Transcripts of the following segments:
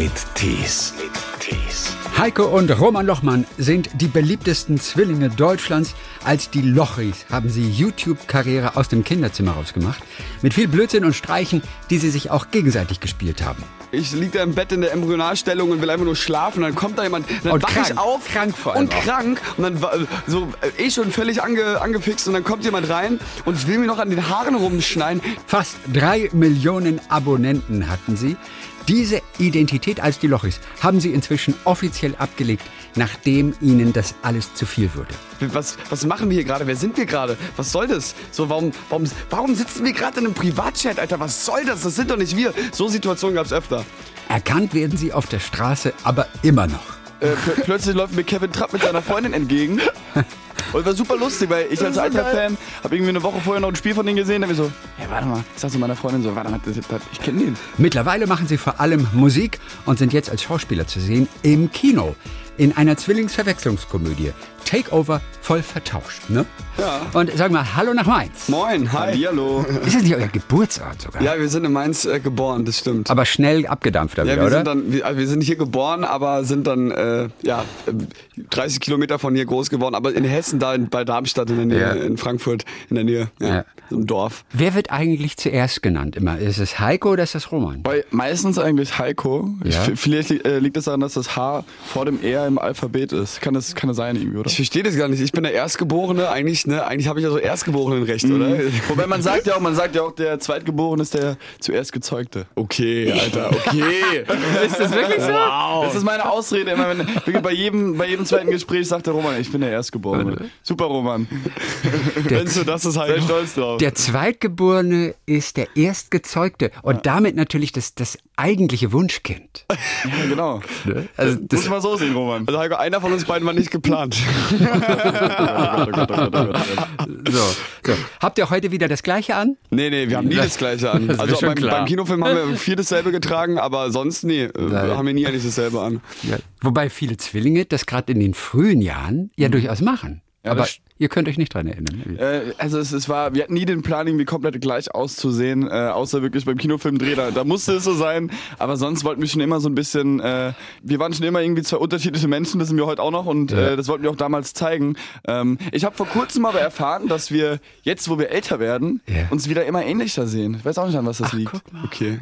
mit Tees. Heiko und Roman Lochmann sind die beliebtesten Zwillinge Deutschlands. Als die Lochis haben sie YouTube-Karriere aus dem Kinderzimmer rausgemacht. Mit viel Blödsinn und Streichen, die sie sich auch gegenseitig gespielt haben. Ich liege da im Bett in der Embryonalstellung und will einfach nur schlafen. Dann kommt da jemand, dann Und wach krank. ich auf. Krank vor allem Und auch. krank. Und dann war- so äh, eh schon völlig ange, angefixt. Und dann kommt jemand rein und will mir noch an den Haaren rumschneiden. Fast drei Millionen Abonnenten hatten sie. Diese Identität als die Lochis haben sie inzwischen offiziell abgelegt, nachdem ihnen das alles zu viel wurde. Was, was machen wir hier gerade? Wer sind wir gerade? Was soll das? So, warum, warum, warum sitzen wir gerade in einem Privatchat, Alter? Was soll das? Das sind doch nicht wir. So Situationen gab es öfter. Erkannt werden sie auf der Straße aber immer noch. Äh, pl plötzlich läuft mir Kevin Trapp mit seiner Freundin entgegen. Und war super lustig, weil ich als alter Fan habe irgendwie eine Woche vorher noch ein Spiel von denen gesehen. Da hab ich so, hey, warte mal. Ich sag zu meiner Freundin so, warte mal, das, das, ich kenne den. Mittlerweile machen sie vor allem Musik und sind jetzt als Schauspieler zu sehen im Kino. In einer Zwillingsverwechslungskomödie. Takeover voll vertauscht, ne? Ja. Und sagen wir Hallo nach Mainz. Moin, hi. Hallo. Ist das nicht euer Geburtsort sogar? Ja, wir sind in Mainz äh, geboren, das stimmt. Aber schnell abgedampft da ja, wieder, wir oder? sind dann, wir, wir sind hier geboren, aber sind dann äh, ja äh, 30 Kilometer von hier groß geworden, aber in Hessen, da in, bei Darmstadt in der Nähe, Ja. in Frankfurt in der Nähe, ja, Ja. im Dorf. Wer wird eigentlich zuerst genannt immer? Ist es Heiko oder ist es Roman? Bei meistens eigentlich Heiko. Ich, vielleicht äh, liegt es daran, dass das H vor dem R im Alphabet ist. Kann das, kann das sein irgendwie, oder? Ich verstehe das gar nicht. Ich bin der Erstgeborene. Eigentlich, ne, eigentlich habe ich ja so Erstgeborenenrecht, oder? Wobei man sagt ja auch, man sagt ja auch, der Zweitgeborene ist der zuerst Gezeugte. Okay, Alter, okay. Ist das wirklich so? Wow. Das ist meine Ausrede immer, wenn bei jedem, bei jedem zweiten Gespräch sagt der Roman, ich bin der Erstgeborene. Super, Roman. Wenn du das ist halt. stolz drauf. Der Zweitgeborene ist der Erstgezeugte und damit natürlich das, das eigentliche Wunschkind. ja, genau. Also Muss man so sehen, Roman. Also Heiko, einer von uns beiden war nicht geplant. So, so. Habt ihr heute wieder das Gleiche an? Nee, nee, wir haben nie das Gleiche an. Das Also schon beim, klar. beim Kinofilm haben wir viel dasselbe getragen, aber sonst nee, äh, Nein. haben wir nie eigentlich dasselbe an. Wobei viele Zwillinge das gerade in den frühen Jahren ja durchaus machen. Ja, Aber ihr könnt euch nicht dran erinnern. Äh, also es, es war, wir hatten nie den Plan, irgendwie komplett gleich auszusehen, äh, außer wirklich beim Kinofilmdreh, da, da musste es so sein. Aber sonst wollten wir schon immer so ein bisschen, äh, wir waren schon immer irgendwie zwei unterschiedliche Menschen, das sind wir heute auch noch und äh, das wollten wir auch damals zeigen. Ähm, ich habe vor kurzem aber erfahren, dass wir jetzt, wo wir älter werden, Ja. uns wieder immer ähnlicher sehen. Ich weiß auch nicht, an was das liegt. Okay.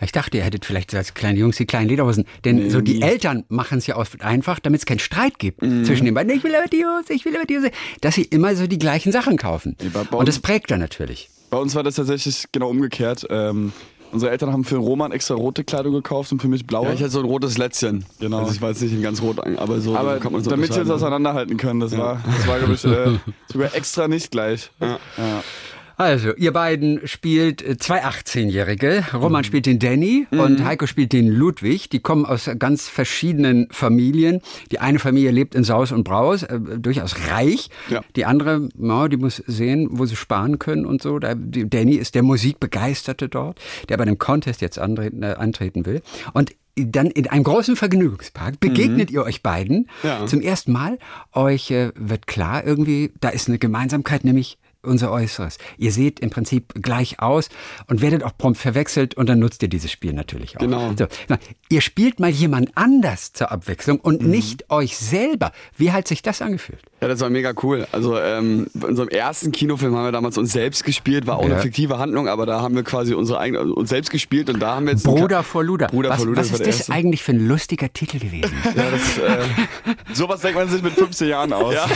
Ich dachte, ihr hättet vielleicht so als kleine Jungs die kleinen Lederhosen. Denn so die Eltern machen es ja oft einfach, damit es keinen Streit gibt zwischen den beiden. Ich will aber die Hose, ich will aber die Hose. Dass sie immer so die gleichen Sachen kaufen. Und das prägt dann natürlich. Bei uns war das tatsächlich genau umgekehrt. Ähm, unsere Eltern haben für den Roman extra rote Kleidung gekauft und für mich blaue. Ja, ich hatte so ein rotes Lätzchen. Genau. Also ich war jetzt nicht in ganz rot, aber so Aber kann man so damit sie uns unterscheiden. auseinanderhalten können, das war, das war glaube ich, äh, sogar extra nicht gleich. Ja. Also, ihr beiden spielt äh, zwei 18-Jährige. Mhm. Roman spielt den Danny und Heiko spielt den Ludwig. Die kommen aus ganz verschiedenen Familien. Die eine Familie lebt in Saus und Braus, äh, durchaus reich. Ja. Die andere, ja, die muss sehen, wo sie sparen können und so. Da, die, Danny ist der Musikbegeisterte dort, der bei einem Contest jetzt antreten, äh, antreten will. Und dann in einem großen Vergnügungspark begegnet ihr euch beiden Ja. zum ersten Mal. Euch äh, wird klar irgendwie, da ist eine Gemeinsamkeit, nämlich unser Äußeres. Ihr seht im Prinzip gleich aus und werdet auch prompt verwechselt und dann nutzt ihr dieses Spiel natürlich auch. Genau. So, ihr spielt mal jemand anders zur Abwechslung und Mhm. nicht euch selber. Wie hat sich das angefühlt? Ja, das war mega cool. Also ähm, bei unserem ersten Kinofilm haben wir damals uns selbst gespielt, war auch Ja. eine fiktive Handlung, aber da haben wir quasi unsere eigene, also uns selbst gespielt und da haben wir jetzt Bruder vor Luder. Bruder was vor Luder was ist das erste. eigentlich für ein lustiger Titel gewesen? Ja, das, äh, sowas denkt man sich mit 15 Jahren aus. Ja,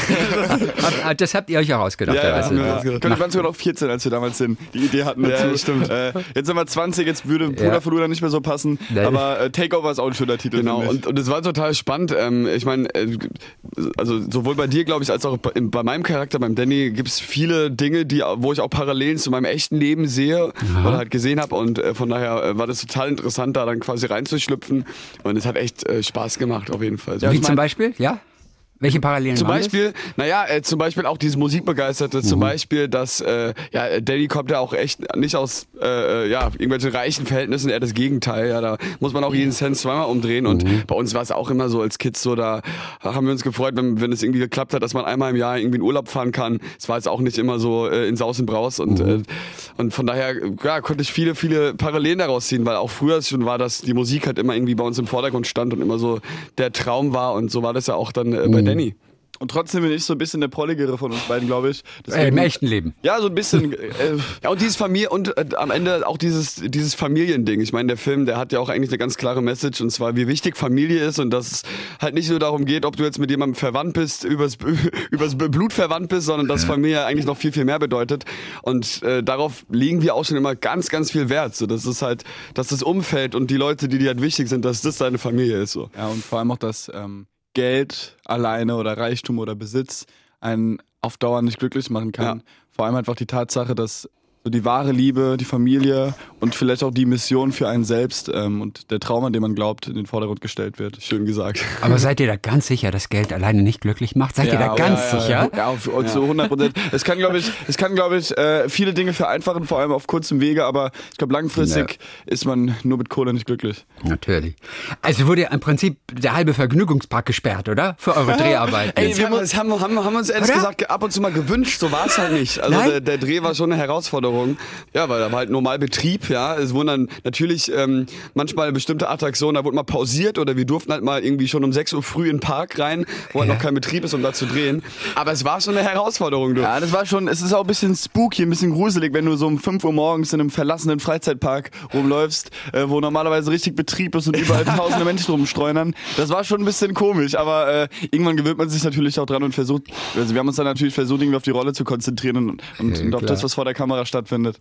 Hab- das habt ihr euch herausgedacht. Ja, ja, ja. ausgedacht. Wir waren sogar noch 14, als wir damals den, die Idee hatten dazu. Ja, stimmt. Äh, jetzt sind wir 20, jetzt würde Bruder Ja. von Luder nicht mehr so passen. Nein. Aber äh, Takeover ist auch ein schöner Titel. Genau, und es war total spannend. Ähm, ich meine, äh, also sowohl bei dir, glaube ich, als auch bei, meinem Charakter, beim Danny, gibt es viele Dinge, die, wo ich auch Parallelen zu meinem echten Leben sehe oder halt gesehen habe. Und äh, von daher äh, war das total interessant, da dann quasi reinzuschlüpfen. Und es hat echt äh, Spaß gemacht, auf jeden Fall. Wie zum Beispiel? Ja? Welche Parallelen Zum Beispiel, naja, äh, zum Beispiel auch dieses Musikbegeisterte, Mhm. zum Beispiel, dass, äh, ja, Danny kommt ja auch echt nicht aus, äh, äh, ja, irgendwelchen reichen Verhältnissen, eher das Gegenteil, ja, da muss man auch jeden Cent zweimal umdrehen und Mhm. bei uns war es auch immer so als Kids so, da haben wir uns gefreut, wenn, wenn es irgendwie geklappt hat, dass man einmal im Jahr irgendwie in Urlaub fahren kann. Es war jetzt auch nicht immer so äh, in Saus und Braus und, Mhm. äh, und von daher, ja, konnte ich viele, viele Parallelen daraus ziehen, weil auch früher schon war, dass die Musik halt immer irgendwie bei uns im Vordergrund stand und immer so der Traum war und so war das ja auch dann äh, Mhm. Danny. Und trotzdem bin ich so ein bisschen der Prolligere von uns beiden, glaube ich. das? Äh, Im echten Leben. Ja, so ein bisschen. Äh, Ja, und dieses Familie und äh, am Ende auch dieses, dieses Familiending. Ich meine, der Film, der hat ja auch eigentlich eine ganz klare Message und zwar, wie wichtig Familie ist und dass es halt nicht nur darum geht, ob du jetzt mit jemandem verwandt bist, übers, übers Blut verwandt bist, sondern dass Familie eigentlich noch viel, viel mehr bedeutet. Und äh, darauf legen wir auch schon immer ganz, ganz viel Wert. So, dass es halt, dass das Umfeld und die Leute, die dir halt wichtig sind, dass das deine Familie ist. So. ja, und vor allem auch, dass ähm, Geld alleine oder Reichtum oder Besitz einen auf Dauer nicht glücklich machen kann. Ja. Vor allem einfach die Tatsache, dass so die wahre Liebe, die Familie und vielleicht auch die Mission für einen selbst ähm, und der Traum, an den man glaubt, in den Vordergrund gestellt wird. Schön gesagt. Aber seid ihr da ganz sicher, dass Geld alleine nicht glücklich macht? Seid ihr da Ja, ganz ja, ja, sicher? Ja, auf, auf so 100 Prozent. Es kann, glaube ich, es kann, glaube ich, äh, viele Dinge vereinfachen, vor allem auf kurzem Wege, aber ich glaube, langfristig ist man nur mit Kohle nicht glücklich. Natürlich. Also wurde ja im Prinzip der halbe Vergnügungspark gesperrt, oder? Für eure Dreharbeiten. Ey, wir haben, das haben, haben, haben uns ehrlich Oder? gesagt ab und zu mal gewünscht, so war es halt nicht. Also der, der Dreh war schon eine Herausforderung. Ja, weil da war halt normal Betrieb, ja. Es wurden dann natürlich ähm, manchmal bestimmte Attraktionen, da wurde mal pausiert oder wir durften halt mal irgendwie schon um 6 Uhr früh in den Park rein, wo halt Ja. noch kein Betrieb ist, um da zu drehen. Aber es war schon eine Herausforderung, du. Ja, das war schon, es ist auch ein bisschen spooky, ein bisschen gruselig, wenn du so um 5 Uhr morgens in einem verlassenen Freizeitpark rumläufst, äh, wo normalerweise richtig Betrieb ist und überall tausende Menschen rumstreunern. Das war schon ein bisschen komisch, aber äh, irgendwann gewöhnt man sich natürlich auch dran und versucht, also wir haben uns dann natürlich versucht, irgendwie auf die Rolle zu konzentrieren und, und, Ja, und auf das, was vor der Kamera stattfindet.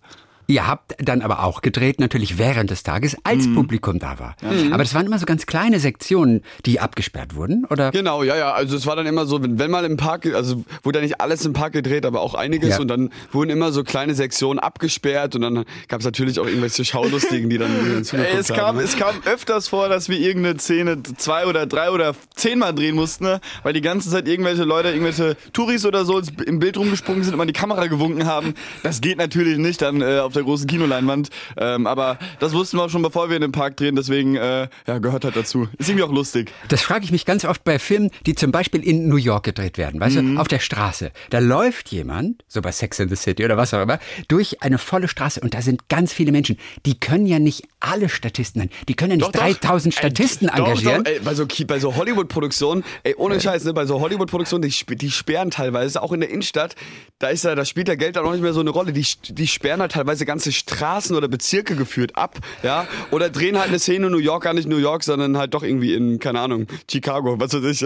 Ihr habt dann aber auch gedreht, natürlich während des Tages, als Mhm. Publikum da war. Aber das waren immer so ganz kleine Sektionen, die abgesperrt wurden, oder? Genau, ja, ja. Also es war dann immer so, wenn, wenn mal im Park, also wurde ja nicht alles im Park gedreht, aber auch einiges Ja. und dann wurden immer so kleine Sektionen abgesperrt und dann gab es natürlich auch irgendwelche Schaulustigen, die dann, dann Ey, es, kam, haben. ne? es kam öfters vor, dass wir irgendeine Szene zwei oder drei oder zehnmal drehen mussten, ne? weil die ganze Zeit irgendwelche Leute, irgendwelche Touris oder so im Bild rumgesprungen sind und mal die Kamera gewunken haben. Das geht natürlich nicht dann äh, auf der großen Kinoleinwand. Ähm, aber das wussten wir auch schon, bevor wir in den Park drehen, deswegen äh, ja, gehört halt dazu. Ist irgendwie auch lustig. Das frage ich mich ganz oft bei Filmen, die zum Beispiel in New York gedreht werden. Weißt Mhm. du, auf der Straße. Da läuft jemand, so bei Sex in the City oder was auch immer, durch eine volle Straße und da sind ganz viele Menschen. Die können ja nicht alle Statisten sein. Die können ja nicht Doch, doch. 3000 Statisten doch, engagieren. Doch, ey, bei so, bei so Hollywood-Produktionen, ey, ohne Scheiß, ne, bei so Hollywood-Produktionen, die, die sperren teilweise, auch in der Innenstadt, da ist ja, da spielt ja Geld dann auch nicht mehr so eine Rolle. Die, die sperren halt teilweise ganze Straßen oder Bezirke geführt ab, ja, oder drehen halt eine Szene in New York, gar nicht New York, sondern halt doch irgendwie in, keine Ahnung, Chicago, was weiß ich.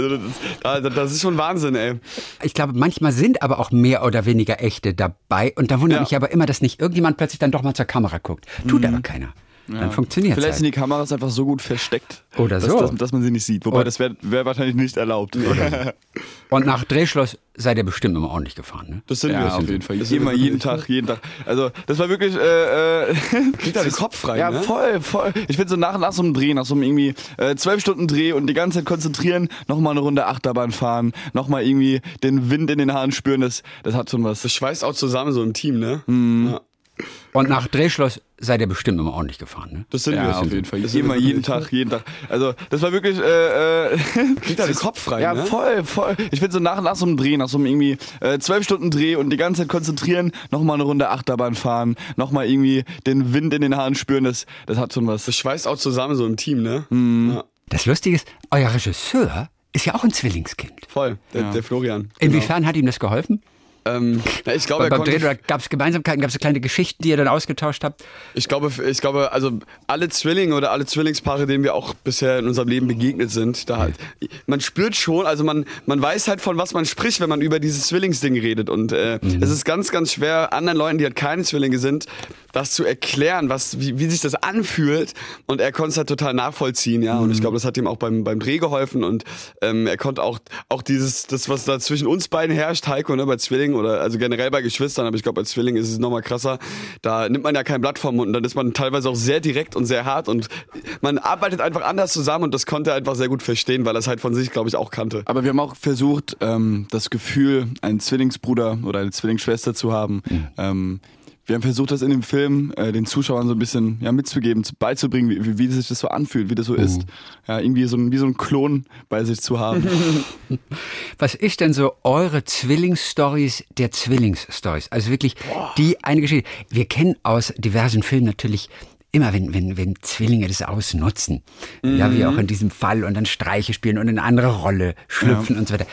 also das, ist schon Wahnsinn, ey. Ich glaube, manchmal sind aber auch mehr oder weniger echte dabei. Und da wundert Ja. mich aber immer, dass nicht irgendjemand plötzlich dann doch mal zur Kamera guckt. Tut aber keiner. Dann funktioniert Vielleicht es. sind Halt. die Kameras einfach so gut versteckt, Oder dass, so. dass, dass man sie nicht sieht. Wobei Oder- das wäre wär wahrscheinlich nicht erlaubt. Und nach Drehschluss seid ihr bestimmt immer ordentlich gefahren. Ne? Das sind wir. Ja, auf jeden Fall. Das Immer wir jeden. Tag, jeden Tag. Also das war wirklich. Äh, äh, Kriegt da den Kopf frei, Ja, ne? voll, voll. Ich finde so nach, nach so einem Dreh, nach so einem irgendwie äh, zwölf Stunden Dreh und die ganze Zeit konzentrieren, nochmal eine Runde Achterbahn fahren, nochmal irgendwie den Wind in den Haaren spüren, das, das hat schon was. Das schweißt auch zusammen so im Team, ne? Ja. Und nach Drehschluss seid ihr bestimmt immer ordentlich gefahren. Ne? Das sind wir. Ja, Das auf sind jeden wir. Fall. Immer wir. jeden Tag, jeden Tag. Also das war wirklich. Äh, äh, Kriegt da den Kopf frei, Ja, ne? voll, voll. Ich finde so nach, nach so einem Dreh, nach so einem irgendwie äh, zwölf Stunden Dreh und die ganze Zeit konzentrieren, nochmal eine Runde Achterbahn fahren, nochmal irgendwie den Wind in den Haaren spüren, das, das hat schon was. Das schweißt auch zusammen so im Team, ne? Ja, Das Lustige ist, euer Regisseur ist ja auch ein Zwillingskind. voll. Der, Ja. der Florian. Inwiefern hat ihm das geholfen? Ähm, na, ich glaube, Bei, oder gab es Gemeinsamkeiten, gab es kleine Geschichten, die ihr dann ausgetauscht habt? ich glaube, ich glaube, also alle Zwillinge oder alle Zwillingspaare, denen wir auch bisher in unserem Leben begegnet sind, da halt, man spürt schon, also man, man weiß halt von was man spricht, wenn man über dieses Zwillingsding redet und äh, Mhm. es ist ganz, ganz schwer anderen Leuten, die halt keine Zwillinge sind, das zu erklären, was, wie, wie sich das anfühlt. Und er konnte es halt total nachvollziehen, ja. Und ich glaube, das hat ihm auch beim, beim Dreh geholfen. Und ähm, er konnte auch, auch dieses, das, was da zwischen uns beiden herrscht, Heiko, ne, bei Zwillingen oder also generell bei Geschwistern, aber ich glaube, bei Zwillingen ist es nochmal krasser. Da nimmt man ja kein Blatt vom Mund und dann ist man teilweise auch sehr direkt und sehr hart und man arbeitet einfach anders zusammen und das konnte er einfach sehr gut verstehen, weil er es halt von sich, glaube ich, auch kannte. Aber wir haben auch versucht, ähm, das Gefühl, einen Zwillingsbruder oder eine Zwillingsschwester zu haben. Ähm, wir haben versucht, das in dem Film äh, den Zuschauern so ein bisschen ja, mitzugeben, zu- beizubringen, wie, wie, sich das so anfühlt, wie das so ist. Ja, irgendwie so ein, wie so ein Klon bei sich zu haben. Was ist denn so eure Zwillingsstories der Zwillingsstories? Also wirklich die eine Geschichte. Wir kennen aus diversen Filmen natürlich immer, wenn, wenn, wenn Zwillinge das ausnutzen. Ja, wie auch in diesem Fall und dann Streiche spielen und in eine andere Rolle schlüpfen und so weiter.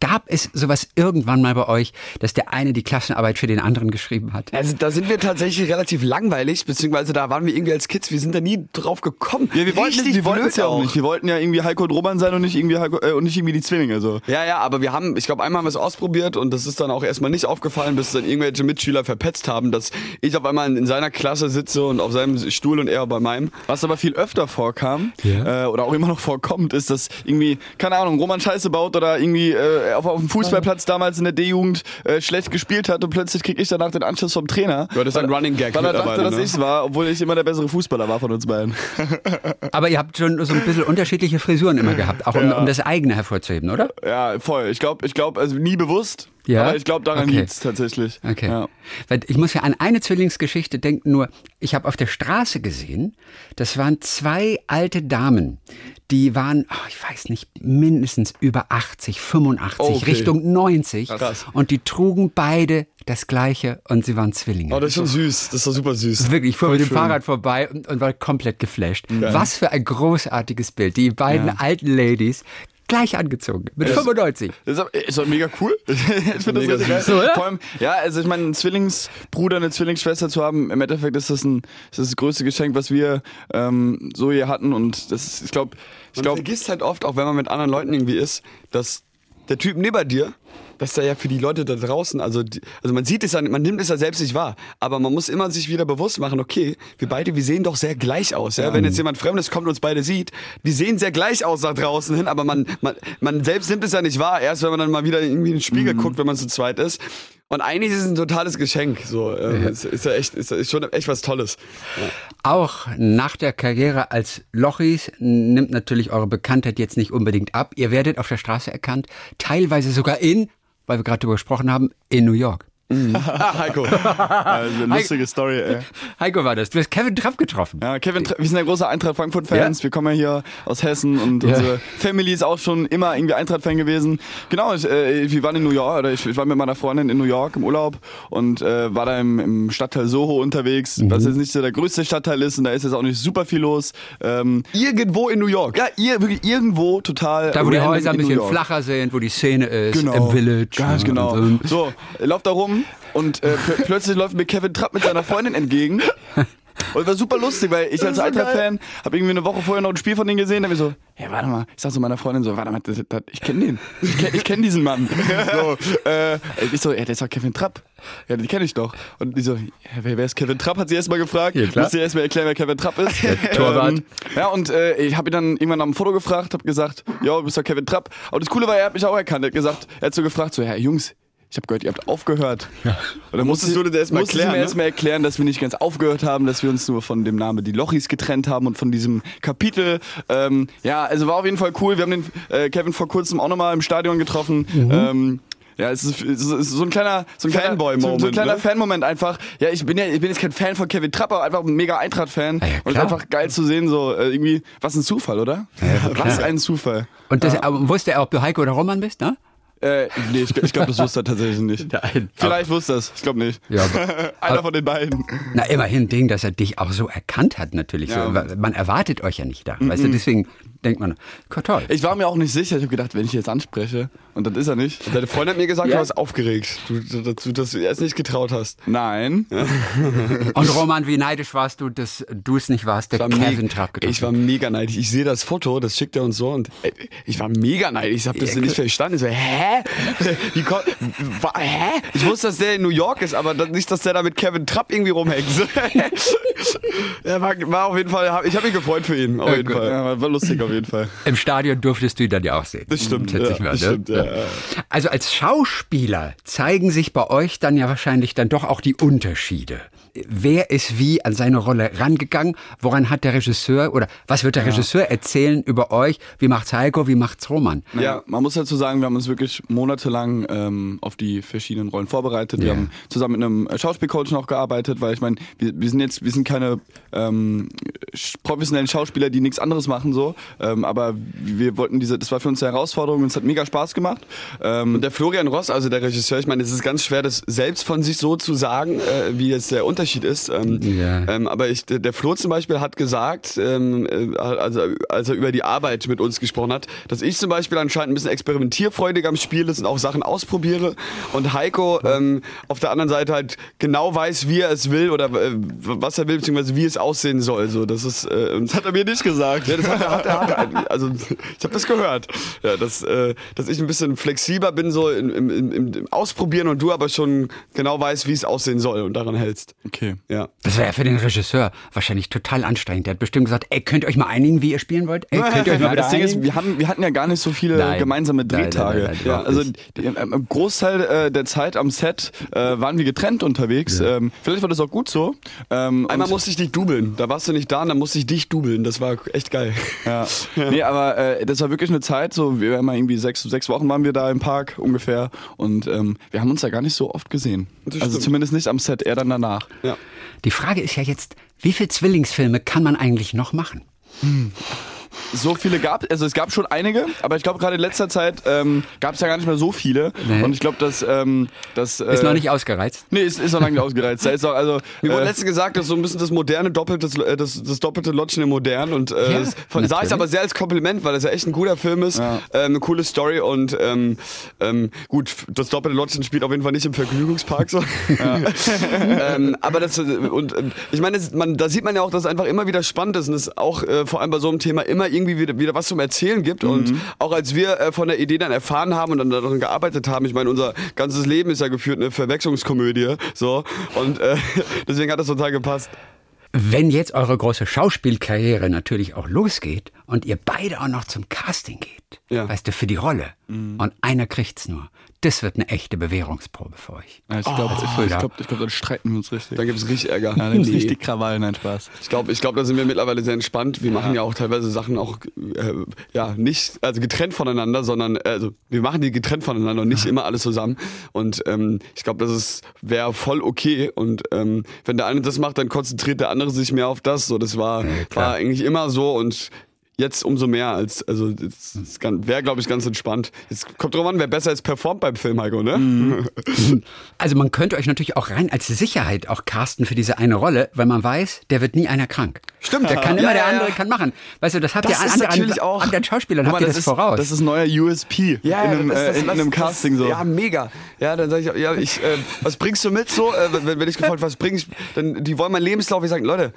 Gab es sowas irgendwann mal bei euch, dass der eine die Klassenarbeit für den anderen geschrieben hat? Also da sind wir tatsächlich relativ langweilig, beziehungsweise da waren wir irgendwie als Kids, wir sind da nie drauf gekommen. Ja, wir wollten, wir wollten es ja auch nicht. Wir wollten ja irgendwie Heiko und Roman sein und nicht irgendwie Heiko, äh, und nicht irgendwie die Zwillinge. So. Ja, ja, aber wir haben, ich glaube, einmal haben wir es ausprobiert und das ist dann auch erstmal nicht aufgefallen, bis dann irgendwelche Mitschüler verpetzt haben, dass ich auf einmal in seiner Klasse sitze und auf seinem Stuhl und er bei meinem. Was aber viel öfter vorkam Ja. äh, oder auch immer noch vorkommt, ist, dass irgendwie, keine Ahnung, Roman Scheiße baut oder irgendwie äh, auf, auf dem Fußballplatz damals in der D-Jugend äh, schlecht gespielt hat und plötzlich krieg ich danach den Anschluss vom Trainer. Ja, das ist ein Weil- Running Gag Weil er dachte, dass ne? ich war, obwohl ich immer der bessere Fußballer war von uns beiden. Aber ihr habt schon so ein bisschen unterschiedliche Frisuren immer gehabt, auch um, Ja. um das eigene hervorzuheben, oder? Ja, voll. Ich glaube, ich glaube, also nie bewusst, Ja? aber ich glaube, daran Okay. liegt's tatsächlich. Okay. Ja. Weil ich muss ja an eine Zwillingsgeschichte denken, nur ich habe auf der Straße gesehen, das waren zwei alte Damen, die waren, oh, ich weiß nicht, mindestens über 80, 85, Okay. Richtung 90 Krass. und die trugen beide das gleiche und sie waren Zwillinge. Oh, das ist schon süß, das ist doch super süß. Wirklich, ich fuhr mit dem schön. Fahrrad vorbei und, und war komplett geflasht. Was für ein großartiges Bild. Die beiden alten Ladies gleich angezogen, mit 95. Das ist, doch mega cool. ich finde das Mega richtig geil. Vor allem, ja, also ich meine, einen Zwillingsbruder, eine Zwillingsschwester zu haben, im Endeffekt ist das ein, ist das, das größte Geschenk, was wir ähm, so hier hatten. Und das ist, ich glaube, ich Man glaube, vergisst halt oft, auch wenn man mit anderen Leuten irgendwie ist, dass der Typ neben dir, dass der ja für die Leute da draußen, also, die, also man sieht es ja, man nimmt es ja selbst nicht wahr, aber man muss immer sich wieder bewusst machen, okay, wir beide, wir sehen doch sehr gleich aus, ja. Wenn jetzt jemand Fremdes kommt und uns beide sieht, die sehen sehr gleich aus nach draußen hin, aber man, man, man selbst nimmt es ja nicht wahr, erst wenn man dann mal wieder irgendwie in den Spiegel guckt, wenn man zu zweit ist. Und eigentlich ist es ein totales Geschenk, so, äh, ist, ist ja echt, ist, ist schon echt was Tolles. Auch nach der Karriere als Lochis nimmt natürlich eure Bekanntheit jetzt nicht unbedingt ab. Ihr werdet auf der Straße erkannt, teilweise sogar in, weil wir gerade darüber gesprochen haben, in New York. Ah, Heiko. also eine lustige Story, ey. Heiko war das. Du hast Kevin Trapp getroffen. Ja, Kevin, Tra- wir sind ja große Eintracht Frankfurt-Fans. Ja. Wir kommen ja hier aus Hessen und Ja. unsere Family ist auch schon immer irgendwie Eintracht-Fan gewesen. Genau, ich, äh, wir waren in New York, oder ich, ich war mit meiner Freundin in New York im Urlaub und äh, war da im, im Stadtteil Soho unterwegs, Mhm. was jetzt nicht so der größte Stadtteil ist und da ist jetzt auch nicht super viel los. Ähm, Irgendwo in New York. ja, ihr, wirklich irgendwo total. Da, wo die Häuser ein bisschen flacher sind, wo die Szene ist, Genau. im Village. Ganz genau. So, er läuft da rum und äh, pl plötzlich läuft mir Kevin Trapp mit seiner Freundin entgegen. Und war super lustig, weil ich als Eintracht-Fan habe irgendwie eine Woche vorher noch ein Spiel von denen gesehen. Da hab ich so, hey, warte mal. Ich sag so meiner Freundin so, warte mal, das, das, ich kenne den. Ich kenne kenn diesen Mann. So, äh, ich so, ja, der ist doch Kevin Trapp. Ja, den kenne ich doch. Und die so, ja, wer, wer ist Kevin Trapp? Hat sie erstmal gefragt. Ja, klar. Musste erstmal erklären, wer Kevin Trapp ist. Torwart. Ähm, ja, und äh, ich habe ihn dann irgendwann nach dem Foto gefragt, habe gesagt, ja, du bist doch Kevin Trapp. Aber das Coole war, er hat mich auch erkannt. Er hat gesagt, er hat so gefragt, so, ja, Jungs, ich habe gehört, ihr habt aufgehört. Und dann Musstest musste, du das erst mal musste ich erklären, mir ne? erstmal erklären, dass wir nicht ganz aufgehört haben, dass wir uns nur von dem Namen die Lochis getrennt haben und von diesem Kapitel. Ähm, ja, also war auf jeden Fall cool. Wir haben den äh, Kevin vor kurzem auch nochmal im Stadion getroffen. Ähm, ja, es ist, es ist so ein kleiner, so ein Fanboy-Moment, so ein kleiner ne? Fan-Moment einfach. Ja, ich bin ja, ich bin jetzt kein Fan von Kevin Trapp, aber einfach ein mega Eintracht-Fan. Ah ja, und einfach geil zu sehen, so äh, irgendwie, was ein Zufall, oder? was ein Zufall. Und das, aber wusste er, ob du Heiko oder Roman bist, ne? Äh, nee, ich, ich glaube, das wusste er tatsächlich nicht. Nein. Vielleicht wusste er es, ich glaube nicht. Ja, aber, Einer von den beiden. na, immerhin Ding, dass er dich auch so erkannt hat, natürlich. Ja. So, man erwartet euch ja nicht da. Weißt du, deswegen denkt man, toll. Ich war mir auch nicht sicher. Ich habe gedacht, wenn ich jetzt anspreche, und das ist er nicht. Deine Freundin hat mir gesagt, Ja. du warst aufgeregt. Du, dass du erst nicht getraut hast. Nein. Und Roman, wie neidisch warst du, dass du es nicht warst, der war Kevin Trapp getroffen Ich war mega neidisch. Ich sehe das Foto, das schickt er uns so und äh, ich war mega neidisch. Ich habe das nicht verstanden. Ich so, hä? Wie wa- hä? Ich wusste, dass der in New York ist, aber nicht, dass der da mit Kevin Trapp irgendwie rumhängt. Er war, war auf jeden Fall, ich habe mich gefreut für ihn. Auf jeden Fall. Ja, war- war lustig auf jeden Fall. Im Stadion durftest du ihn dann ja auch sehen. Das stimmt, ja, mal, das ne? stimmt, ja. Also als Schauspieler zeigen sich bei euch dann ja wahrscheinlich dann doch auch die Unterschiede. Wer ist wie an seine Rolle rangegangen? Woran hat der Regisseur oder was wird der Regisseur erzählen über euch? Wie macht's Heiko? Wie macht's Roman? Ja, man muss dazu sagen, wir haben uns wirklich monatelang ähm, auf die verschiedenen Rollen vorbereitet. Wir Ja. haben zusammen mit einem Schauspielcoach noch gearbeitet, weil ich meine, wir, wir sind jetzt, wir sind keine ähm, professionellen Schauspieler, die nichts anderes machen so. Ähm, aber wir wollten diese, das war für uns eine Herausforderung und es hat mega Spaß gemacht. Ähm, Und der Florian Ross, also der Regisseur, ich meine, es ist ganz schwer, das selbst von sich so zu sagen, äh, wie jetzt der Unterschied ist. Ähm, Ja. ähm, aber ich, der, Flo zum Beispiel hat gesagt, ähm, äh, also als er über die Arbeit mit uns gesprochen hat, dass ich zum Beispiel anscheinend ein bisschen experimentierfreudig am Spiel ist und auch Sachen ausprobiere. Und Heiko ähm, auf der anderen Seite halt genau weiß, wie er es will oder äh, was er will, beziehungsweise wie es aussehen soll. So, das ist, äh, das hat er mir nicht gesagt. Ja, das hat er, hat er, hat er also ich habe das gehört, ja, dass, äh, dass ich ein bisschen flexibler bin so im, im, im Ausprobieren und du aber schon genau weißt, wie es aussehen soll und daran hältst. Okay. Ja. Das wäre ja für den Regisseur wahrscheinlich total anstrengend. Der hat bestimmt gesagt, ey, könnt ihr euch mal einigen, wie ihr spielen wollt? Ey, könnt ihr euch mal das Ding ist, wir, haben, wir hatten ja gar nicht so viele Nein. gemeinsame Nein, nein, Drehtage. nein, nein, ja, also im, im Großteil äh, der Zeit am Set äh, waren wir getrennt unterwegs. Ähm, vielleicht war das auch gut so. Ähm, Einmal musste ich dich dubeln. Da warst du nicht da und dann musste ich dich dubeln. Das war echt geil. Ja. Nee, aber äh, das war wirklich eine Zeit, so wir waren mal irgendwie sechs, sechs Wochen waren wir da im Park ungefähr und ähm, wir haben uns da gar nicht so oft gesehen. Das Also stimmt. zumindest nicht am Set, eher dann danach. Ja. Die Frage ist ja jetzt, wie viele Zwillingsfilme kann man eigentlich noch machen? So viele gab, also es gab schon einige, aber ich glaube gerade in letzter Zeit ähm, gab es ja gar nicht mehr so viele Nee. und ich glaube, dass ähm, das äh, Ist noch nicht ausgereizt. Nee, ist, ist noch lange nicht ausgereizt. Da ist auch, also Mir wurde äh, letztens gesagt, das ist so ein bisschen das moderne doppelte, äh, das, das doppelte Lotschen im Modern und äh, Ja, das von, sah ich aber sehr als Kompliment, weil das ja echt ein guter Film ist, Ja. äh, eine coole Story und ähm, ähm, gut, das doppelte Lotschen spielt auf jeden Fall nicht im Vergnügungspark so. ähm, aber das äh, und ähm, ich meine, es- man, da sieht man ja auch, dass es einfach immer wieder spannend ist und es auch äh, vor allem bei so einem Thema immer irgendwie wieder, wieder was zum Erzählen gibt und auch als wir äh, von der Idee dann erfahren haben und dann daran gearbeitet haben, ich meine, unser ganzes Leben ist ja geführt eine Verwechslungskomödie, so und äh, deswegen hat das total gepasst. Wenn jetzt eure große Schauspielkarriere natürlich auch losgeht und ihr beide auch noch zum Casting geht, Ja. weißt du, für die Rolle, und einer kriegt's nur, das wird eine echte Bewährungsprobe für euch. ja, ich glaube, Oh, ich ja. glaube, ich glaub, dann streiten wir uns richtig. Dann gibt es richtig Ärger. ja, dann Nee. richtig Krawall, nein, Spaß. Ich glaube, ich glaub, da sind wir mittlerweile sehr entspannt. Wir machen ja auch teilweise Sachen auch äh, ja nicht also getrennt voneinander, sondern also wir machen die getrennt voneinander und nicht immer alles zusammen. Und ähm, ich glaube, das ist wäre voll okay. Und ähm, wenn der eine das macht, dann konzentriert der andere sich mehr auf das. So, das war war eigentlich immer so und Jetzt umso mehr als, also das ganz- wäre, glaube ich, ganz entspannt. Jetzt kommt drauf an, wer besser ist performt beim Film, Heiko, ne? Also man könnte euch natürlich auch rein als Sicherheit auch casten für diese eine Rolle, weil man weiß, der wird nie einer krank. Stimmt. Der kann Ja, immer, ja, der ja. andere kann machen. Weißt du, das habt Das ihr an anderen, auch- anderen Schauspielern, habt ihr das, ist, voraus. Das ist neuer USP in einem, das- äh, das- in, was- einem das- Casting so. Ja, mega. Ja, dann sage ich, ja, ich, äh, was bringst du mit so? Äh, wenn, wenn ich gefragt, was bring ich, dann die wollen meinen Lebenslauf. Ich sage, Leute,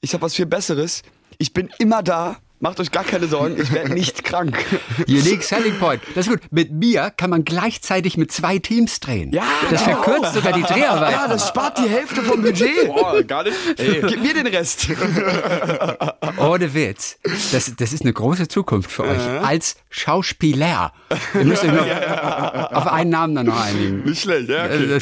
ich habe was viel Besseres. Ich bin immer da. Macht euch gar keine Sorgen, ich werde nicht krank. Unique Selling Point. Das ist gut. Mit mir kann man gleichzeitig mit zwei Teams drehen. Ja, das genau. verkürzt sogar die Dreharbeit. Ja, das spart die Hälfte vom Budget. Boah, gar nicht. Ey, Gib mir den Rest. Ohne Witz. Das, das ist eine große Zukunft für euch. Als Schauspieler. Ihr müsst euch noch auf einen Namen dann noch einigen. Nicht schlecht, ja. Äh,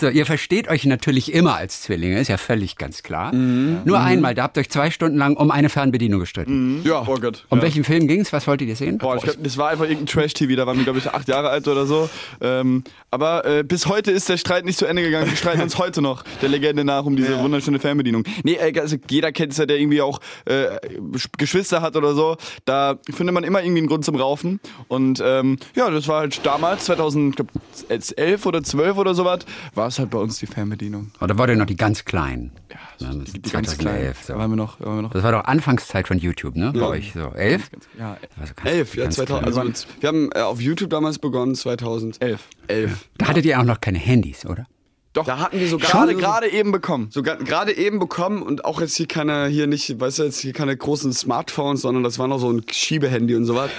So, ihr versteht euch natürlich immer als Zwillinge, ist ja völlig ganz klar. Nur einmal, da habt ihr euch zwei Stunden lang um eine Fernbedienung gestritten. Ja. oh Gott. Um ja. welchen Film ging's? Was wolltet ihr sehen? Boah, ich glaub, das war einfach irgendein Trash-TV, da waren wir, glaube ich, acht Jahre alt oder so. Ähm, aber äh, bis heute ist der Streit nicht zu Ende gegangen. Wir streiten uns heute noch der Legende nach um diese wunderschöne Fernbedienung. Nee, äh, also jeder kennt es ja, der irgendwie auch äh, Geschwister hat oder so. Da findet man immer irgendwie einen Grund zum Raufen. Und ähm, ja, das war halt damals, 2011 oder 12 oder sowas, war es halt bei uns die Fernbedienung. Oder war ihr noch die ganz kleinen? Ja, Ja, so das die, ist die ganz kleinen. 2011, so. Da waren wir noch, waren wir noch Das war doch Anfangszeit von YouTube, ne? ne? Bei euch so. Elf? Ja, Also ganz- Elf, ja, ganz 2000. klar. Also, wir haben äh, auf YouTube damals begonnen, 2011. elf. Da hattet ihr auch noch keine Handys, oder? Doch, Da hatten wir sogar gerade gerade eben bekommen. So gerade eben bekommen und auch jetzt hier keine, hier nicht, weißt du, jetzt hier keine großen Smartphones, sondern das war noch so ein Schiebehandy und sowas.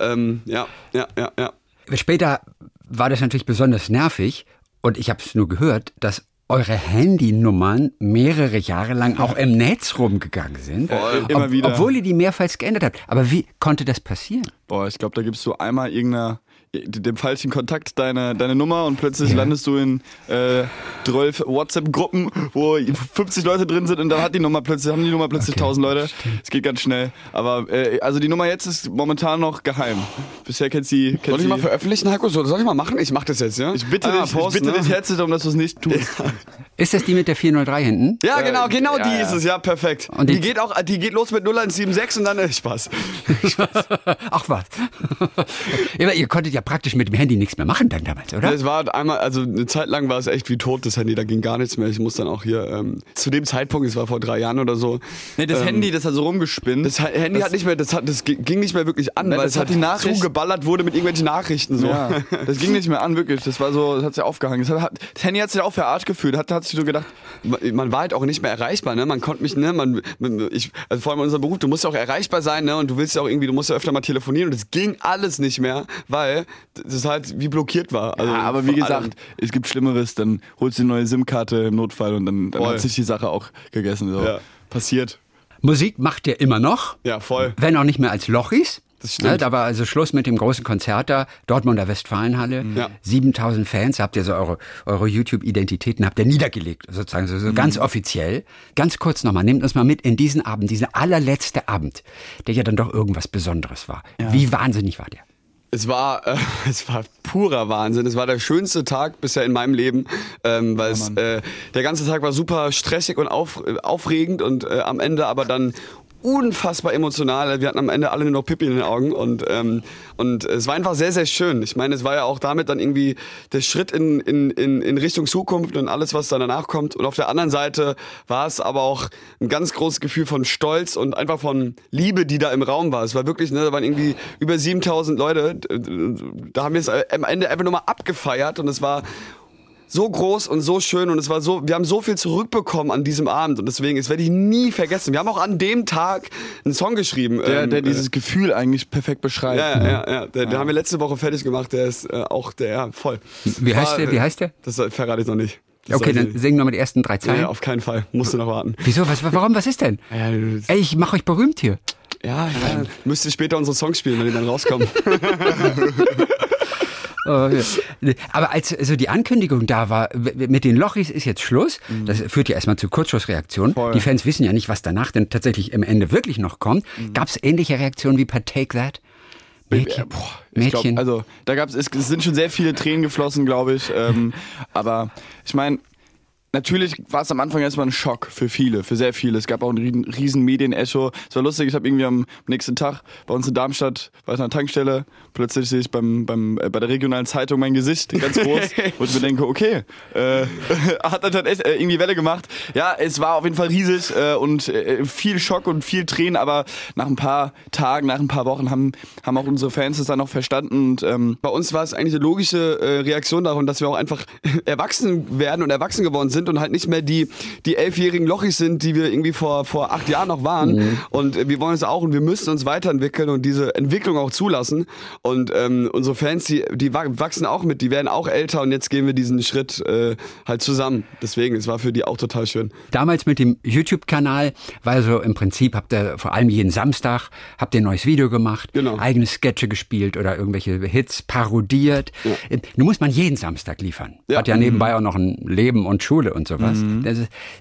Ähm, ja, ja, ja, ja. Später war das natürlich besonders nervig und ich habe es nur gehört, dass eure Handynummern mehrere Jahre lang auch im Netz rumgegangen sind. Voll. Immer wieder. Obwohl ihr die mehrfals geändert habt. Aber wie konnte das passieren? Boah, ich glaube, da gibst du einmal irgendeiner dem falschen Kontakt deine, deine Nummer und plötzlich landest du in äh, 12 WhatsApp-Gruppen, wo 50 Leute drin sind und dann hat die Nummer plötzlich, haben die Nummer plötzlich Okay, 1000 Leute. Es geht ganz schnell. Aber äh, also die Nummer jetzt ist momentan noch geheim. Bisher kennt sie. Kennt Soll ich sie mal veröffentlichen, Heiko? Soll soll ich mal machen? Ich mach das jetzt, ja? ich bitte Ah, dich, posten, ich bitte ne? dich herzlich darum, dass du es nicht tust. Ist das die mit der 403 hinten? Ja, genau, genau ja, die ja. ist es, ja, perfekt. Und die- die, geht auch, die geht los mit 0176 und dann äh, Spaß. Ach was. Aber ihr konntet ja praktisch mit dem Handy nichts mehr machen dann damals, oder? Es war einmal, also eine Zeit lang war es echt wie tot, das Handy, da ging gar nichts mehr. Ich muss dann auch hier, ähm, zu dem Zeitpunkt, es war vor drei Jahren oder so. Nee, das ähm, Handy, das hat so rumgespinnt. Das Ha- Handy hat nicht mehr, das, hat, das gi- ging nicht mehr wirklich an, Nein, weil das es hat hat die Nachricht- zugeballert wurde mit irgendwelchen Nachrichten. So. Ja, das ging nicht mehr an, wirklich. Das war so, das hat sich aufgehangen. Das, hat, das Handy hat sich auch verarscht gefühlt. Hat, hat sich so gedacht, Man war halt auch nicht mehr erreichbar, ne? Man konnte mich, ne? Man, ich, also vor allem in unserem Beruf, du musst ja auch erreichbar sein, ne? Und du willst ja auch irgendwie, du musst ja öfter mal telefonieren und es ging alles nicht mehr, weil das halt wie blockiert war. Also ja, aber wie gesagt, allem. es gibt Schlimmeres, dann holst du eine neue SIM-Karte im Notfall und dann, dann hat sich die Sache auch gegessen. So. Ja. Passiert. Musik macht ihr immer noch. Ja, voll. Wenn auch nicht mehr als Lochis. Das stimmt. Ne, da war also Schluss mit dem großen Konzert da, Dortmunder Westfalenhalle. Ja. 7000 Fans, habt ihr so eure, eure YouTube-Identitäten, habt ihr niedergelegt, sozusagen so, so ganz offiziell. Ganz kurz nochmal, nehmt uns mal mit in diesen Abend, diesen allerletzte Abend, der ja dann doch irgendwas Besonderes war. Wie wahnsinnig war der? Es war, äh, es war purer Wahnsinn. Es war der schönste Tag bisher in meinem Leben, ähm, weil es, äh, der ganze Tag war super stressig und auf, äh, aufregend und äh, am Ende aber dann unfassbar emotional. Wir hatten am Ende alle nur noch Pipi in den Augen und ähm, und es war einfach sehr sehr schön. Ich meine, es war ja auch damit dann irgendwie der Schritt in in in, in Richtung Zukunft und alles was dann danach kommt. Und auf der anderen Seite war es aber auch ein ganz großes Gefühl von Stolz und einfach von Liebe, die da im Raum war. Es war wirklich, ne, da waren irgendwie über 7000 Leute. Da haben wir es am Ende einfach nochmal abgefeiert und es war so groß und so schön und es war so, wir haben so viel zurückbekommen an diesem Abend und deswegen, das werde ich nie vergessen. Wir haben auch an dem Tag einen Song geschrieben. Der, ähm, der dieses Gefühl eigentlich perfekt beschreibt. ja, ja, ja, ja. Der, den haben wir letzte Woche fertig gemacht. Der ist äh, auch der, ja, voll. Wie heißt der? Wie heißt der? Das verrate ich noch nicht. Das Okay, dann singen wir mal die ersten drei Zeilen. auf keinen Fall. Musst du noch warten. Wieso? Was, warum? Was ist denn? Ja, Ey, ich mache euch berühmt hier. ja, ja. Müsst ihr später unsere Songs spielen, wenn die dann rauskommen. Oh. Aber als so die Ankündigung da war, mit den Lochis ist jetzt Schluss, das führt ja erstmal zu Kurzschlussreaktionen. Voll. Die Fans wissen ja nicht, was danach denn tatsächlich im Ende wirklich noch kommt. Gab es ähnliche Reaktionen wie bei Take That? Mädchen. Boah, ich glaub, Mädchen. also da gab's, es, es sind schon sehr viele Tränen geflossen, glaube ich. Ähm, aber ich meine, natürlich war es am Anfang erstmal ein Schock für viele, für sehr viele. Es gab auch einen riesen, Medienecho. Es war lustig, ich habe irgendwie am nächsten Tag bei uns in Darmstadt, war ich an der Tankstelle, plötzlich sehe ich beim, beim, äh, bei der regionalen Zeitung mein Gesicht, ganz groß, wo ich mir denke, okay, äh, hat das echt äh, irgendwie Welle gemacht. Ja, es war auf jeden Fall riesig äh, und äh, viel Schock und viel Tränen, aber nach ein paar Tagen, nach ein paar Wochen haben, haben auch unsere Fans es dann auch verstanden und ähm, Bei uns war es eigentlich eine logische äh, Reaktion darauf, dass wir auch einfach erwachsen werden und erwachsen geworden sind und halt nicht mehr die, die elfjährigen Lochis sind, die wir irgendwie vor, vor acht Jahren noch waren. Und äh, wir wollen es auch und wir müssen uns weiterentwickeln und diese Entwicklung auch zulassen. Und ähm, unsere Fans, die, die wa- wachsen auch mit, die werden auch älter und jetzt gehen wir diesen Schritt äh, halt zusammen. Deswegen, es war für die auch total schön. Damals mit dem YouTube-Kanal war so im Prinzip, habt ihr vor allem jeden Samstag, habt ihr ein neues Video gemacht, Genau. eigene Sketche gespielt oder irgendwelche Hits parodiert. Äh, Nun muss man jeden Samstag liefern. Ja. Hat ja nebenbei auch noch ein Leben und Schule und sowas.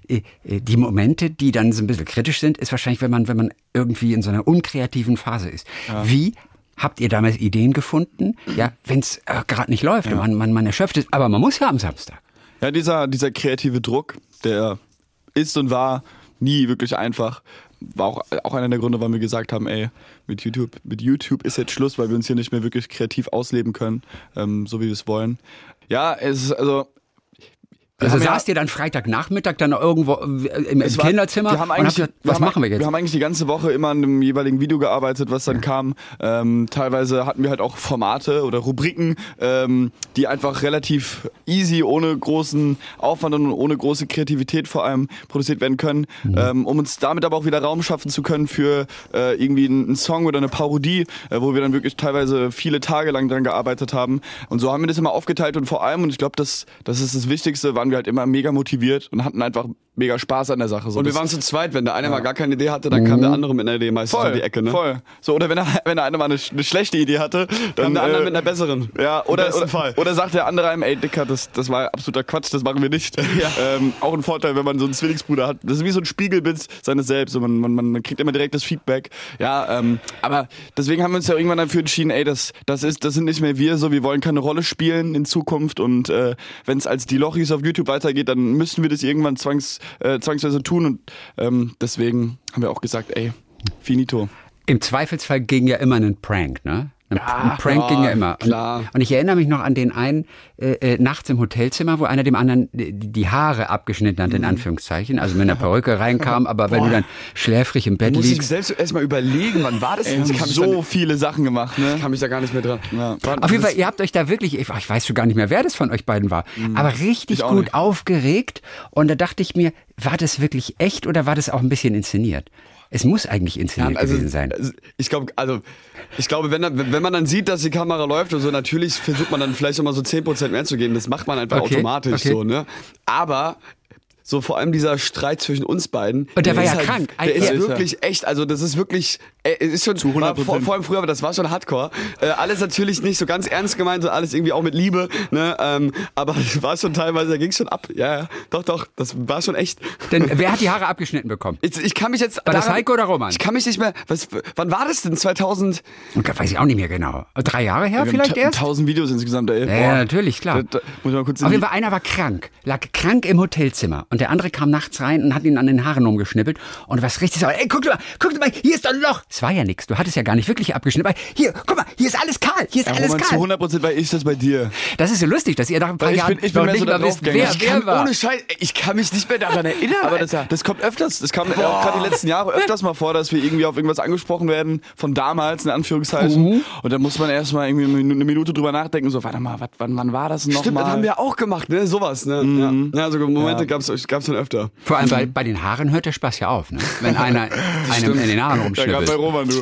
Äh, äh, die Momente, die dann so ein bisschen kritisch sind, ist wahrscheinlich, wenn man, wenn man irgendwie in so einer unkreativen Phase ist. Wie Habt ihr damals Ideen gefunden? Ja, wenn es äh, gerade nicht läuft und man, man, man erschöpft ist, aber man muss ja am Samstag. Ja, dieser, dieser kreative Druck, der ist und war nie wirklich einfach. War auch, auch einer der Gründe, warum wir gesagt haben, ey, mit YouTube, mit YouTube ist jetzt Schluss, weil wir uns hier nicht mehr wirklich kreativ ausleben können, ähm, so wie wir es wollen. Ja, es ist also, Also haben ja- saßt ihr dann Freitagnachmittag dann irgendwo äh, im, im war- Kinderzimmer wir haben eigentlich, gesagt, was haben, machen wir jetzt? Wir haben eigentlich die ganze Woche immer an einem jeweiligen Video gearbeitet, was dann kam. Ähm, teilweise hatten wir halt auch Formate oder Rubriken, ähm, die einfach relativ easy, ohne großen Aufwand und ohne große Kreativität vor allem produziert werden können, Mhm. ähm, um uns damit aber auch wieder Raum schaffen zu können für äh, irgendwie einen, einen Song oder eine Parodie, äh, wo wir dann wirklich teilweise viele Tage lang dran gearbeitet haben. Und so haben wir das immer aufgeteilt und vor allem, und ich glaube, das, das ist das Wichtigste, waren wir halt immer mega motiviert und hatten einfach mega Spaß an der Sache. So, Und wir waren zu zweit. Wenn der eine mal gar keine Idee hatte, dann kam der andere mit einer Idee meistens voll, um die Ecke. Ne? voll. So, oder wenn, er, wenn der eine mal eine, eine schlechte Idee hatte, dann Kam der andere äh, mit einer besseren. ja, oder, oder, Fall. oder sagt der andere einem, ey Dicker, das, das war absoluter Quatsch, das machen wir nicht. Ähm, auch ein Vorteil, wenn man so einen Zwillingsbruder hat. Das ist wie so ein Spiegelbild seines Selbst und man, man, man kriegt immer direkt das Feedback. Ja, ähm, aber deswegen haben wir uns ja irgendwann dafür entschieden, ey, das, das, ist, das sind nicht mehr wir, so wir wollen keine Rolle spielen in Zukunft und äh, wenn es als die Lochis auf YouTube weitergeht, dann müssen wir das irgendwann zwangs, äh, zwangsweise tun und ähm, deswegen haben wir auch gesagt, ey, finito. Im Zweifelsfall ging ja immer ein Prank, ne? Ein, ein Prank ja, ging ja immer. Und, klar. und ich erinnere mich noch an den einen äh, äh, nachts im Hotelzimmer, wo einer dem anderen die, die Haare abgeschnitten hat, in Mhm. Anführungszeichen. Also mit einer Perücke reinkam, aber wenn du dann schläfrig im Bett Muss ich liegst. selbst erstmal überlegen, wann war das Ey, Ich mich so dann- viele Sachen gemacht, ne? Ich kann mich da gar nicht mehr dran. Ja. Auf jeden Fall, ihr habt euch da wirklich, ich ich weiß schon gar nicht mehr, wer das von euch beiden war, aber richtig Ich gut nicht. aufgeregt. Und da dachte ich mir, war das wirklich echt oder war das auch ein bisschen inszeniert? Es muss eigentlich inszeniert also, gewesen sein. also ich glaube, also ich glaube, wenn, dann- wenn man dann sieht, dass die Kamera läuft und so, natürlich versucht man dann vielleicht nochmal so 10% mehr zu geben. Das macht man einfach Okay, automatisch okay. so, ne? Aber so vor allem dieser Streit zwischen uns beiden. Und der war ist ja halt, krank. Der Ja. ist wirklich echt, also das ist wirklich, es ist schon, Zu 100%. war vor, vor allem früher, aber das war schon Hardcore. Äh, alles natürlich nicht so ganz ernst gemeint, so alles irgendwie auch mit Liebe, ne? Ähm, aber es war schon teilweise, da ging schon ab. Ja, ja, doch, doch, das war schon echt. Denn wer hat die Haare abgeschnitten bekommen? Ich, ich kann mich jetzt. War das Heiko oder Roman? Ich kann mich nicht mehr. Was, wann war das denn? 2000? Und da weiß ich auch nicht mehr genau. Drei Jahre her vielleicht erst? tausend Videos insgesamt, ey. Ja, natürlich, klar. Da, da, muss ich mal kurz in Auf jeden Fall, einer war krank, lag krank im Hotelzimmer und der andere kam nachts rein und hat ihn an den Haaren rumgeschnippelt und was richtig sauer. Ey, guck mal, guck mal, hier ist doch ein Loch. Es war ja nichts, du hattest ja gar nicht wirklich abgeschnitten. Aber hier, guck mal, hier ist alles kahl, hier ist Ja, alles Roman, zu kahl. 100 Prozent war ich das bei dir. Das ist so lustig, dass ihr nach ein paar ich Jahren bin- ich bin mehr nicht so mal wisst, wer. Ich wer war. Ohne Scheiß, ich kann mich nicht mehr daran erinnern. Aber das, das kommt öfters. Das kam auch gerade die letzten Jahre öfters mal vor, dass wir irgendwie auf irgendwas angesprochen werden von damals, in Anführungszeichen. Mhm. Und dann muss man erstmal irgendwie eine Minute drüber nachdenken. So, warte mal, wat, wann, wann war das noch Stimmt, mal? das haben wir auch gemacht, ne? Sowas, ne? Ja. ja, so Momente gab's gab's dann öfter. Vor allem bei, bei den Haaren hört der Spaß ja auf, ne? wenn einer einem in den Haaren ja, rumschnippelt. Roman, du.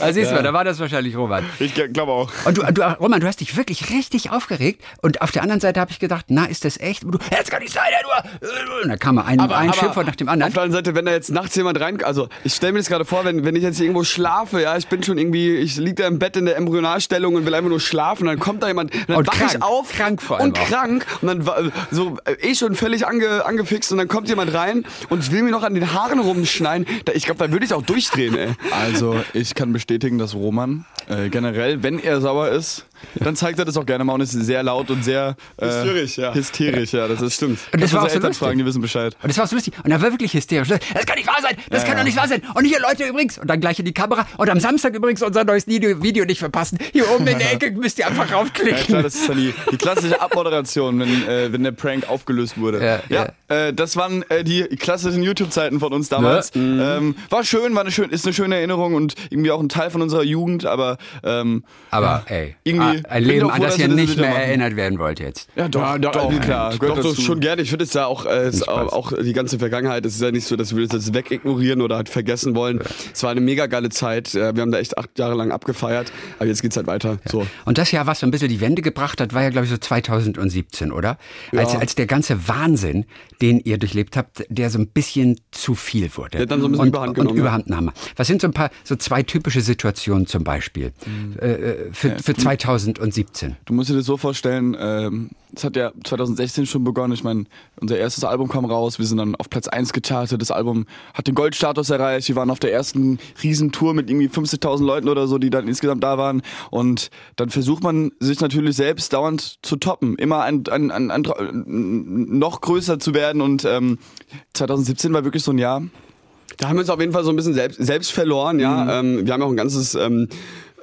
Also siehst du, da war das wahrscheinlich Robert. Ich glaube auch. Und du, du, Roman, du hast dich wirklich richtig aufgeregt. Und auf der anderen Seite habe ich gedacht, na, ist das echt? Und du, ja, das kann nicht sein, ja, du. Und da kam mal ein, ein Schimpfwort nach dem anderen. Auf der anderen Seite, wenn da jetzt nachts jemand rein, also ich stelle mir das gerade vor, wenn, wenn ich jetzt irgendwo schlafe, ja, ich bin schon irgendwie, ich liege da im Bett in der Embryonalstellung und will einfach nur schlafen, dann kommt da jemand, dann Und wach krank. ich auf, Krank vor allem und auch. krank und dann so äh, eh schon völlig ange, angefixt und dann kommt jemand rein und will mir noch an den Haaren rumschneiden. Ich glaube, da würde ich auch durchdrehen, ey. Also, ich kann bestätigen, dass Roman äh, generell, wenn er sauer ist, dann zeigt er das auch gerne mal und ist sehr laut und sehr äh, Hysterisch, ja. Hysterisch, ja, das ist stimmt. Und das war auch unsere so Eltern lustig. fragen, die wissen Bescheid. Und das war so lustig. Und er war wirklich hysterisch. Das kann nicht wahr sein. Das Ja, kann ja. doch nicht wahr sein. Und hier, Leute, übrigens. Und dann gleich in die Kamera. Und am Samstag übrigens unser neues Video, nicht verpassen. Hier oben in der Ecke müsst ihr einfach Ja, raufklicken. klar, das ist dann die, die klassische Abmoderation, wenn, äh, wenn der Prank aufgelöst wurde. Ja, Äh, das waren äh, die klassischen YouTube-Zeiten von uns damals. Ähm, war schön, war eine schön, ist eine schöne Erinnerung und irgendwie auch ein Teil von unserer Jugend, aber ähm, Aber ey, irgendwie ah, ein Leben, doch an das ihr nicht mehr machen. erinnert werden wollt jetzt. Ja, doch, Ja, doch, doch, klar. Doch, gehört doch, dazu. schon gerne. Ich finde es ja auch, äh, auch, auch die ganze Vergangenheit. Es ist ja nicht so, dass wir das jetzt wegignorieren oder halt vergessen wollen. Es war eine mega geile Zeit. Äh, Wir haben da echt acht Jahre lang abgefeiert. Aber jetzt geht's halt weiter. So. Und das Jahr, was so ein bisschen die Wende gebracht hat, war ja, glaube ich, so 2017, oder? Als, als der ganze Wahnsinn, den ihr durchlebt habt, der so ein bisschen zu viel wurde. Der dann so ein bisschen und, Überhand und genommen, ja. Überhand nahm. Was sind so ein paar, so zwei typische Situationen zum Beispiel äh, äh, für, für 2017? Du musst dir das so vorstellen, ähm, es hat ja 2016 schon begonnen. Ich meine, unser erstes Album kam raus, wir sind dann auf Platz 1 gechartet. Das Album hat den Goldstatus erreicht. Wir waren auf der ersten Riesentour mit irgendwie 50.000 Leuten oder so, die dann insgesamt da waren. Und dann versucht man sich natürlich selbst dauernd zu toppen, immer ein, ein, ein, ein, noch größer zu werden. Und ähm, 2017 war wirklich so ein Jahr. Da haben wir uns auf jeden Fall so ein bisschen selbst, selbst verloren, ja. Ähm, wir haben ja auch ein ganzes ähm,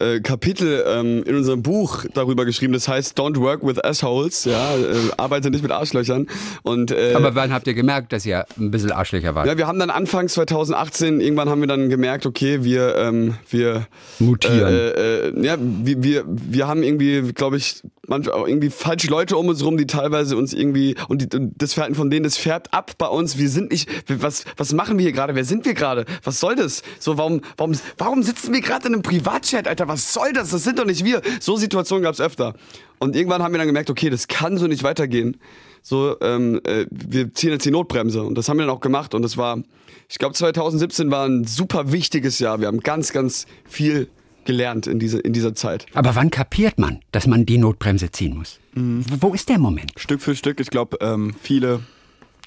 äh, Kapitel ähm, in unserem Buch darüber geschrieben. Das heißt Don't work with assholes. Ja, äh, arbeite nicht mit Arschlöchern. Und äh, Aber wann habt ihr gemerkt, dass ihr ein bisschen Arschlöcher wart? ja, wir haben dann Anfang 2018 irgendwann haben wir dann gemerkt, okay, wir wir, ähm, wir Mutieren. Äh, äh, ja, wir, wir, wir haben irgendwie, glaube ich, manchmal auch irgendwie falsche Leute um uns rum, die teilweise uns irgendwie und, die, und das Verhalten von denen, das färbt ab bei uns. Wir sind nicht, was, was machen wir hier gerade? Wer sind wir gerade? Was soll das? So, warum, warum, warum sitzen wir gerade in einem Privatchat, Alter? Was soll das? Das sind doch nicht wir. So Situationen gab es öfter. Und irgendwann haben wir dann gemerkt, okay, das kann so nicht weitergehen. So, ähm, äh, wir ziehen jetzt die Notbremse und das haben wir dann auch gemacht und das war, ich glaube, 2017 war ein super wichtiges Jahr. Wir haben ganz, ganz viel gelernt in, diese, in dieser Zeit. Aber wann kapiert man, dass man die Notbremse ziehen muss? Mhm. Wo ist der Moment? Stück für Stück. Ich glaube, ähm, viele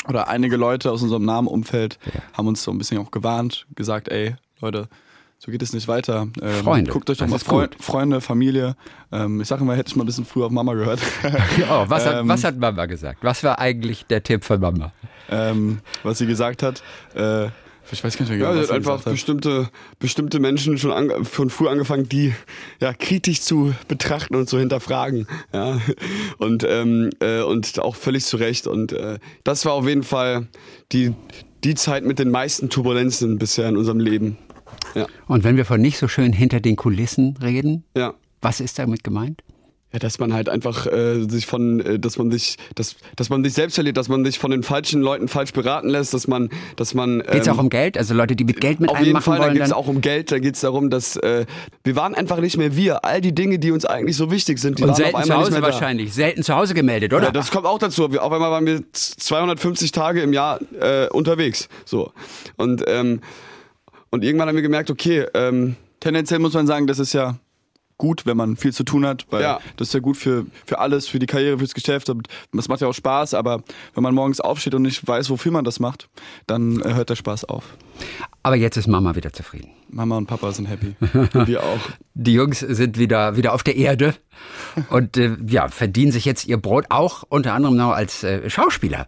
oder einige Leute aus unserem Namenumfeld ja. haben uns so ein bisschen auch gewarnt, gesagt, ey, Leute, so geht es nicht weiter. Ähm, Freunde. Guckt euch doch mal Freund, Freunde, Familie. Ähm, ich sage immer, hätte ich mal ein bisschen früher auf Mama gehört. oh, was, hat, ähm, was hat Mama gesagt? Was war eigentlich der Tipp von Mama? Ähm, was sie gesagt hat, äh, ich weiß gar nicht mehr genau, ja, was sie einfach bestimmte, bestimmte Menschen schon an, von früh angefangen, die ja kritisch zu betrachten und zu hinterfragen. Ja. Und, ähm, äh, und auch völlig zu Recht. Und äh, das war auf jeden Fall die, die Zeit mit den meisten Turbulenzen bisher in unserem Leben. Ja. Und wenn wir von nicht so schön hinter den Kulissen reden, ja. was ist damit gemeint? Ja, dass man halt einfach äh, sich von, äh, dass man sich, dass, dass man sich selbst verliert, dass man sich von den falschen Leuten falsch beraten lässt, dass man, dass man. Ähm, geht's auch um Geld? Also Leute, die mit Geld mit auf einem jeden machen Fall, wollen, da geht's auch um Geld. Da geht's darum, dass äh, wir waren einfach nicht mehr wir. All die Dinge, die uns eigentlich so wichtig sind, die Und waren selten auf zu einmal Hause nicht mehr wahrscheinlich, selten zu Hause gemeldet, oder? Da. Ja, das kommt auch dazu. Wir, auf einmal waren wir 250 Tage im Jahr äh, unterwegs, so und ähm, und irgendwann haben wir gemerkt, okay. Ähm, Tendenziell muss man sagen, das ist ja gut, wenn man viel zu tun hat, weil Ja. das ist ja gut für, für alles, für die Karriere, fürs Geschäft. Und Das macht ja auch Spaß, aber wenn man morgens aufsteht und nicht weiß, wofür man das macht, dann hört der Spaß auf. Aber jetzt ist Mama wieder zufrieden. Mama und Papa sind happy. wir auch. Die Jungs sind wieder, wieder auf der Erde und äh, ja, verdienen sich jetzt ihr Brot auch unter anderem noch als äh, Schauspieler.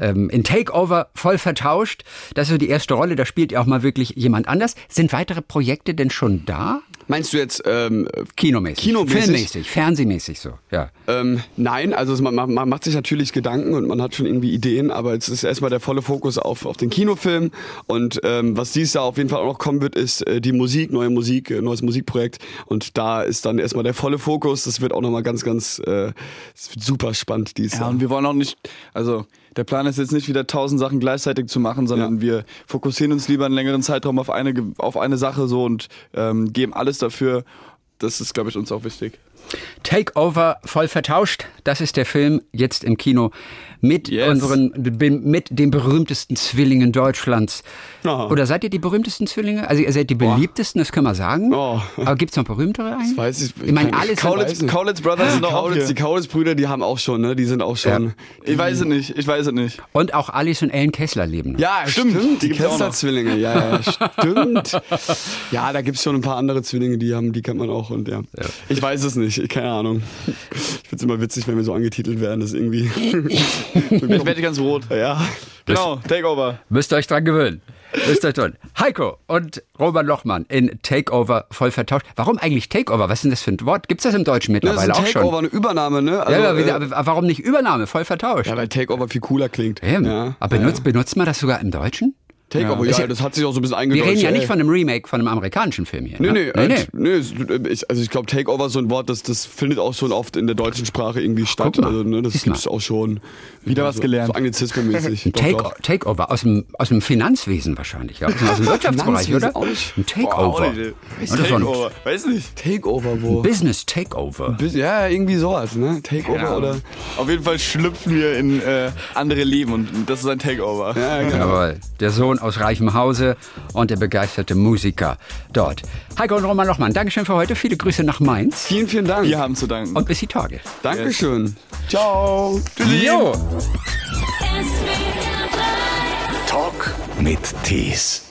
Ähm, in Takeover voll vertauscht. Das ist so die erste Rolle, da spielt ja auch mal wirklich jemand anders. Sind weitere Projekte denn schon da? Meinst du jetzt ähm, Kinomäßig, Kinomäßig? filmmäßig, fernsehmäßig so, ja. Ähm, nein, also man, man, macht sich natürlich Gedanken und man hat schon irgendwie Ideen, aber es ist erstmal der volle Fokus auf, auf den Kinofilm. Und ähm, was dieses Jahr auf jeden Fall auch noch kommen wird, ist äh, die Musik, neue Musik, äh, neues Musikprojekt. Und da ist dann erstmal der volle Fokus. Das wird auch nochmal ganz, ganz äh, es wird super spannend dieses Ja, Jahr. und wir wollen auch nicht, also der Plan ist jetzt nicht wieder tausend Sachen gleichzeitig zu machen, sondern Ja. wir fokussieren uns lieber einen längeren Zeitraum auf eine, auf eine Sache so und ähm, geben alles dafür. Das ist, glaube ich, uns auch wichtig. Takeover voll vertauscht. Das ist der Film jetzt im Kino mit Yes. unseren mit den berühmtesten Zwillingen Deutschlands. Aha. Oder seid ihr die berühmtesten Zwillinge? Also ihr seid die beliebtesten, das können wir sagen. Oh. Aber gibt's noch berühmtere eigentlich? Weiß ich, Ich meine, keine- alles Kaulitz, Kaulitz Brothers sind die doch auch Kaulitz, hier. die die haben auch schon, ne? Die sind auch schon. Ich weiß es nicht, ich weiß es nicht. Und auch Alice und Ellen Kessler leben. noch. Ja, stimmt. Die, gibt's auch noch. Kessler-Zwillinge, ja, ja, stimmt. ja, da gibt's schon ein paar andere Zwillinge, die haben, die kennt man auch und ja. Ich weiß es nicht, keine Ahnung. Ich find's immer witzig, wenn wir so angetitelt werden, das ist irgendwie. Ich werde ganz rot. ja. Genau, Takeover. Müsst ihr euch dran gewöhnen. Müsst ihr euch tun. Heiko und Roman Lochmann in Takeover voll vertauscht. Warum eigentlich Takeover? Was ist denn das für ein Wort? Gibt's das im Deutschen Das ist mittlerweile ein auch Takeover, schon? eine Übernahme, ne? Also, ja, aber, äh, aber warum nicht Übernahme? Voll vertauscht. ja, weil Takeover viel cooler klingt. Ja. Aber benutzt, benutzt man das sogar im Deutschen? Takeover, ja, ja- das hat sich auch so ein bisschen Wir eingedeutscht. reden ja ey. nicht von einem Remake von einem amerikanischen Film hier. Nee, ne? nee, nee, äh, nee. es- Ich, also ich glaube, Takeover ist so ein Wort, das, das findet auch schon oft in der deutschen Sprache irgendwie statt. Guck mal. Also, ne, das mal. gibt's auch schon. Wieder was so, gelernt. So Anglizismenmäßig. Take. Takeover aus dem, aus dem Finanzwesen wahrscheinlich, ja? aus dem, aus dem Wirtschaftsbereich, oder? Ein Takeover. Und das war ein Takeover. Weiß nicht. Takeover, wo? Business Takeover. Bis- Ja, irgendwie sowas, ne? Takeover Ahnung. oder. Auf jeden Fall schlüpfen wir in äh, andere Leben und das ist ein Takeover. Ja, genau. Jawohl. Der Sohn aus reichem Hause und der begeisterte Musiker dort. Heiko und Roman Lochmann, Dankeschön für heute. Viele Grüße nach Mainz. Vielen, vielen Dank. Wir haben zu danken. Und bis die Tage. Dankeschön. Ciao. Tschüssi. Jo. SWR 3 Talk mit Tees.